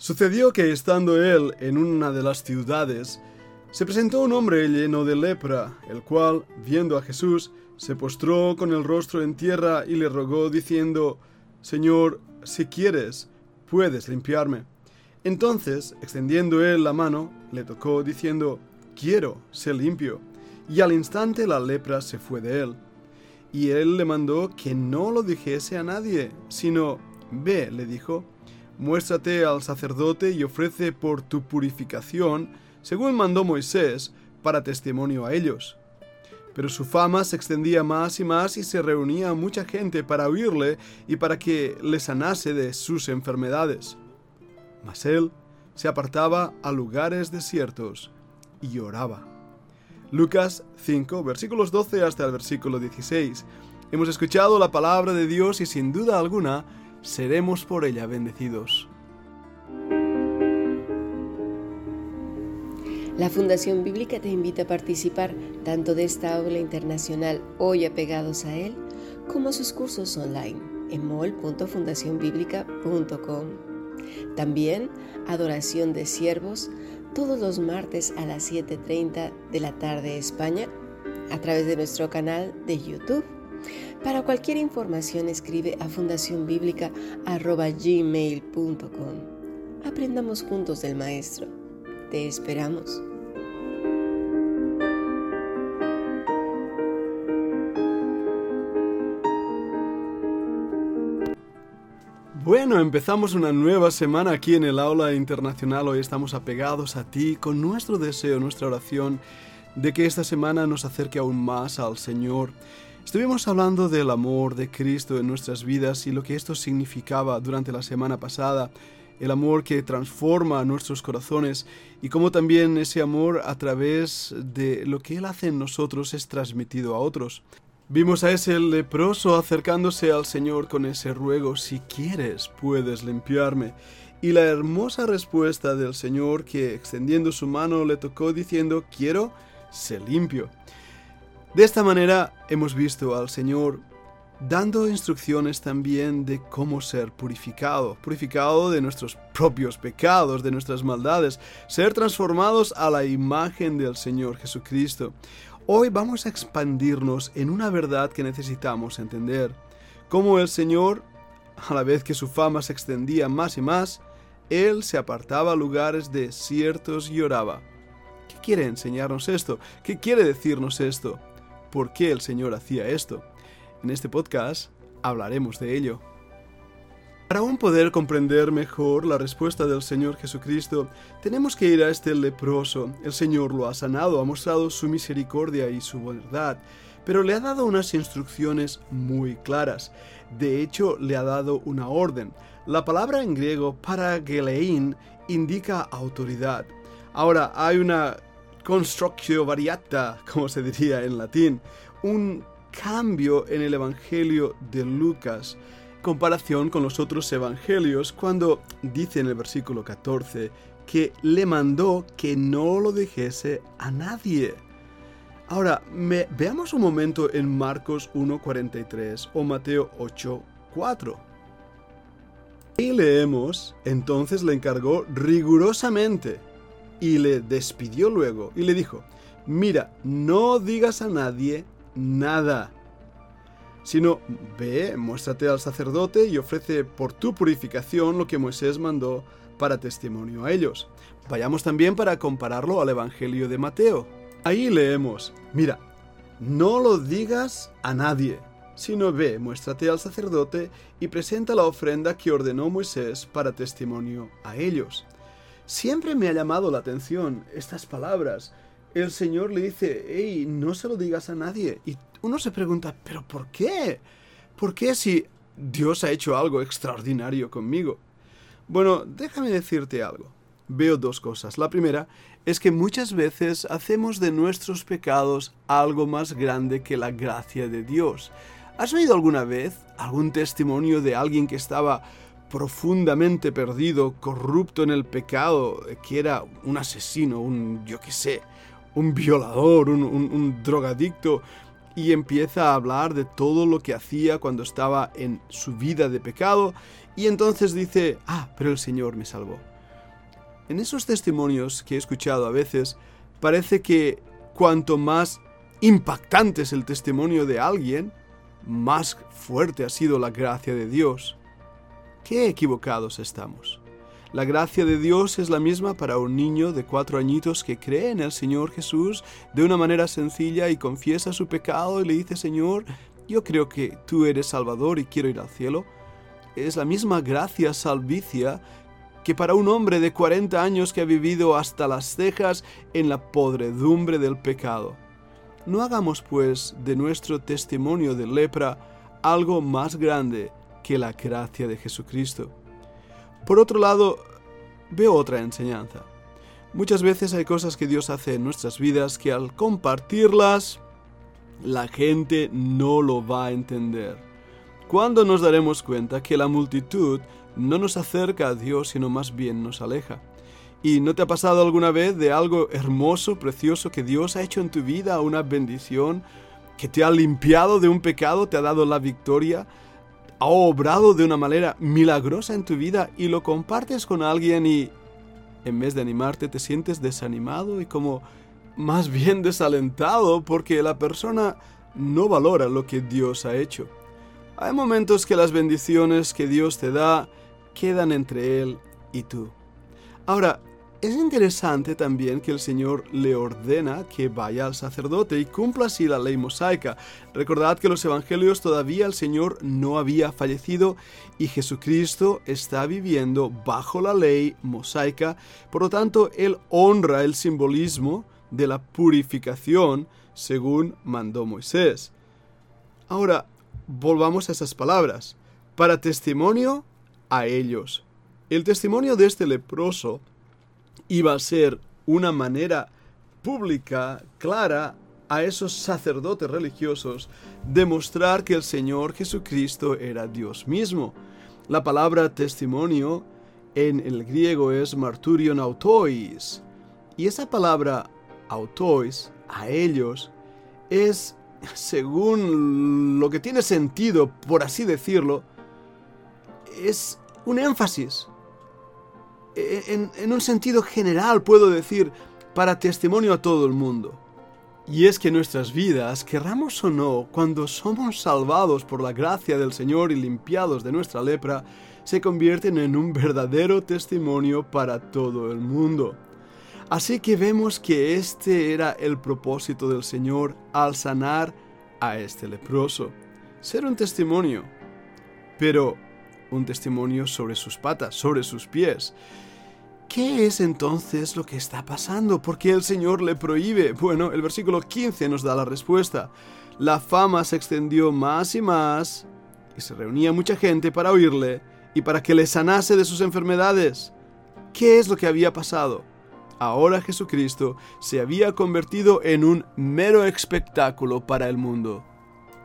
Sucedió que estando él en una de las ciudades, se presentó un hombre lleno de lepra, el cual, viendo a Jesús, se postró con el rostro en tierra y le rogó diciendo, Señor, si quieres, puedes limpiarme. Entonces, extendiendo él la mano, le tocó diciendo, Quiero, sé limpio. Y al instante la lepra se fue de él. Y él le mandó que no lo dijese a nadie, sino, Ve, le dijo, muéstrate al sacerdote y ofrece por tu purificación, según mandó Moisés, para testimonio a ellos. Pero su fama se extendía más y más y se reunía mucha gente para oírle y para que le sanase de sus enfermedades. Mas él se apartaba a lugares desiertos y oraba. Lucas 5, versículos 12 hasta el versículo 16. Hemos escuchado la palabra de Dios y sin duda alguna seremos por ella bendecidos. La Fundación Bíblica te invita a participar tanto de esta aula internacional hoy apegados a él, como sus cursos online en mol.fundacionbiblica.com. También Adoración de Siervos todos los martes a las 7.30 de la tarde España a través de nuestro canal de YouTube. Para cualquier información escribe a fundacionbiblica.gmail.com. Aprendamos juntos del Maestro. Te esperamos. Bueno, empezamos una nueva semana aquí en el aula internacional. Hoy estamos apegados a ti con nuestro deseo, nuestra oración de que esta semana nos acerque aún más al Señor. Estuvimos hablando del amor de Cristo en nuestras vidas y lo que esto significaba durante la semana pasada, el amor que transforma nuestros corazones y cómo también ese amor a través de lo que Él hace en nosotros es transmitido a otros. Vimos a ese leproso acercándose al Señor con ese ruego, si quieres, puedes limpiarme. Y la hermosa respuesta del Señor que extendiendo su mano le tocó diciendo, quiero, sé limpio. De esta manera hemos visto al Señor dando instrucciones también de cómo ser purificado, purificado de nuestros propios pecados, de nuestras maldades, ser transformados a la imagen del Señor Jesucristo. Hoy vamos a expandirnos en una verdad que necesitamos entender. Cómo el Señor, a la vez que su fama se extendía más y más, Él se apartaba a lugares desiertos y oraba. ¿Qué quiere enseñarnos esto? ¿Qué quiere decirnos esto? ¿Por qué el Señor hacía esto? En este podcast hablaremos de ello. Para aún poder comprender mejor la respuesta del Señor Jesucristo, tenemos que ir a este leproso. El Señor lo ha sanado, ha mostrado su misericordia y su verdad, pero le ha dado unas instrucciones muy claras. De hecho, le ha dado una orden. La palabra en griego paragelein indica autoridad. Ahora, hay una constructio variata, como se diría en latín, un cambio en el Evangelio de Lucas comparación con los otros evangelios cuando dice en el versículo 14 que le mandó que no lo dijese a nadie. Ahora, veamos un momento en Marcos 1.43 o Mateo 8.4. Y leemos, entonces le encargó rigurosamente y le despidió luego y le dijo, mira, no digas a nadie nada sino ve, muéstrate al sacerdote y ofrece por tu purificación lo que Moisés mandó para testimonio a ellos. Vayamos también para compararlo al Evangelio de Mateo. Ahí leemos, mira, no lo digas a nadie, sino ve, muéstrate al sacerdote y presenta la ofrenda que ordenó Moisés para testimonio a ellos. Siempre me ha llamado la atención estas palabras. El Señor le dice, hey, no se lo digas a nadie. Y uno se pregunta, ¿pero por qué? ¿Por qué si Dios ha hecho algo extraordinario conmigo? Bueno, déjame decirte algo. Veo dos cosas. La primera es que muchas veces hacemos de nuestros pecados algo más grande que la gracia de Dios. ¿Has oído alguna vez algún testimonio de alguien que estaba profundamente perdido, corrupto en el pecado, que era un asesino, un, yo qué sé, un violador, un, un drogadicto, y empieza a hablar de todo lo que hacía cuando estaba en su vida de pecado y entonces dice, ah, pero el Señor me salvó. En esos testimonios que he escuchado a veces, parece que cuanto más impactante es el testimonio de alguien, más fuerte ha sido la gracia de Dios. Qué equivocados estamos. La gracia de Dios es la misma para un niño de cuatro añitos que cree en el Señor Jesús de una manera sencilla y confiesa su pecado y le dice, Señor, yo creo que tú eres Salvador y quiero ir al cielo. Es la misma gracia salvicia que para un hombre de 40 años que ha vivido hasta las cejas en la podredumbre del pecado. No hagamos pues de nuestro testimonio de lepra algo más grande que la gracia de Jesucristo. Por otro lado, veo otra enseñanza. Muchas veces hay cosas que Dios hace en nuestras vidas que al compartirlas, la gente no lo va a entender. ¿Cuándo nos daremos cuenta que la multitud no nos acerca a Dios, sino más bien nos aleja? ¿Y no te ha pasado alguna vez de algo hermoso, precioso que Dios ha hecho en tu vida, una bendición, que te ha limpiado de un pecado, te ha dado la victoria? Ha obrado de una manera milagrosa en tu vida y lo compartes con alguien y en vez de animarte te sientes desanimado y como más bien desalentado porque la persona no valora lo que Dios ha hecho. Hay momentos que las bendiciones que Dios te da quedan entre Él y tú. Ahora, es interesante también que el Señor le ordena que vaya al sacerdote y cumpla así la ley mosaica. Recordad que los evangelios todavía el Señor no había fallecido y Jesucristo está viviendo bajo la ley mosaica, por lo tanto Él honra el simbolismo de la purificación según mandó Moisés. Ahora, volvamos a esas palabras. Para testimonio a ellos. El testimonio de este leproso iba a ser una manera pública, clara, a esos sacerdotes religiosos demostrar que el Señor Jesucristo era Dios mismo. La palabra testimonio en el griego es marturion autois. Y esa palabra autois, a ellos, es, según lo que tiene sentido, por así decirlo, es un énfasis, en, un sentido general puedo decir, para testimonio a todo el mundo. Y es que nuestras vidas, querramos o no, cuando somos salvados por la gracia del Señor y limpiados de nuestra lepra, se convierten en un verdadero testimonio para todo el mundo. Así que vemos que este era el propósito del Señor al sanar a este leproso. Ser un testimonio. Pero un testimonio sobre sus patas, sobre sus pies. ¿Qué es entonces lo que está pasando? ¿Por qué el Señor le prohíbe? Bueno, el versículo 15 nos da la respuesta. La fama se extendió más y más, y se reunía mucha gente para oírle y para que le sanase de sus enfermedades. ¿Qué es lo que había pasado? Ahora Jesucristo se había convertido en un mero espectáculo para el mundo.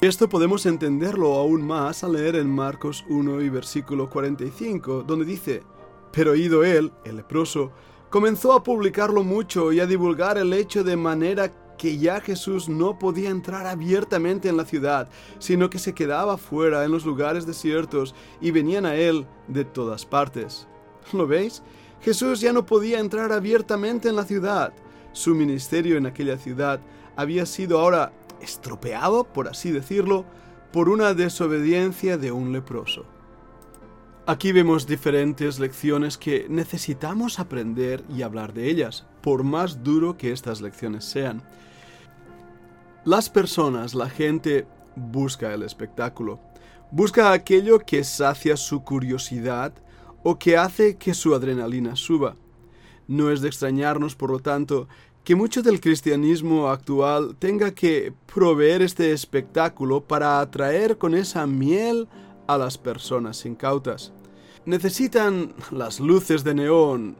Esto podemos entenderlo aún más al leer en Marcos 1 y versículo 45, donde dice, pero ido él, el leproso, comenzó a publicarlo mucho y a divulgar el hecho de manera que ya Jesús no podía entrar abiertamente en la ciudad, sino que se quedaba fuera en los lugares desiertos y venían a él de todas partes. ¿Lo veis? Jesús ya no podía entrar abiertamente en la ciudad. Su ministerio en aquella ciudad había sido ahora estropeado, por así decirlo, por una desobediencia de un leproso. Aquí vemos diferentes lecciones que necesitamos aprender y hablar de ellas, por más duro que estas lecciones sean. Las personas, la gente, busca el espectáculo, busca aquello que sacia su curiosidad o que hace que su adrenalina suba. No es de extrañarnos, por lo tanto, que mucho del cristianismo actual tenga que proveer este espectáculo para atraer con esa miel a las personas incautas. Necesitan las luces de neón,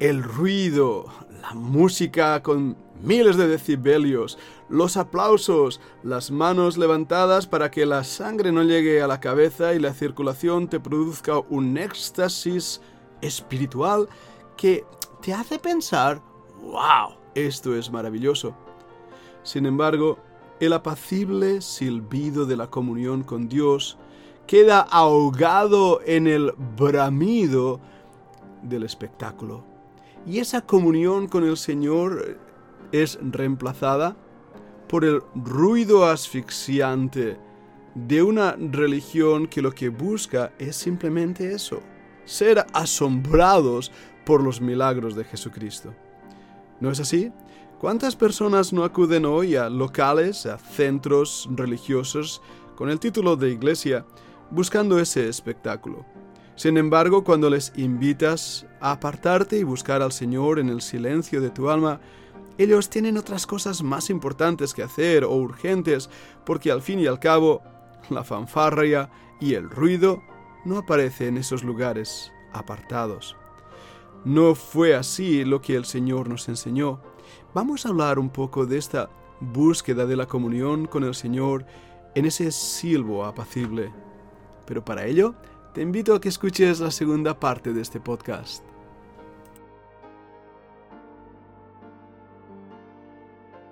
el ruido, la música con miles de decibelios, los aplausos, las manos levantadas para que la sangre no llegue a la cabeza y la circulación te produzca un éxtasis espiritual que te hace pensar, wow, esto es maravilloso. Sin embargo, el apacible silbido de la comunión con Dios queda ahogado en el bramido del espectáculo. y esa comunión con el Señor es reemplazada por el ruido asfixiante de una religión que lo que busca es simplemente eso, ser asombrados por los milagros de Jesucristo. ¿No es así? ¿Cuántas personas no acuden hoy a locales, a centros religiosos con el título de iglesia, buscando ese espectáculo? Sin embargo, cuando les invitas a apartarte y buscar al Señor en el silencio de tu alma, ellos tienen otras cosas más importantes que hacer o urgentes, porque al fin y al cabo, la fanfarria y el ruido no aparecen en esos lugares apartados. No fue así lo que el Señor nos enseñó. Vamos a hablar un poco de esta búsqueda de la comunión con el Señor en ese silbo apacible. Pero para ello, te invito a que escuches la segunda parte de este podcast.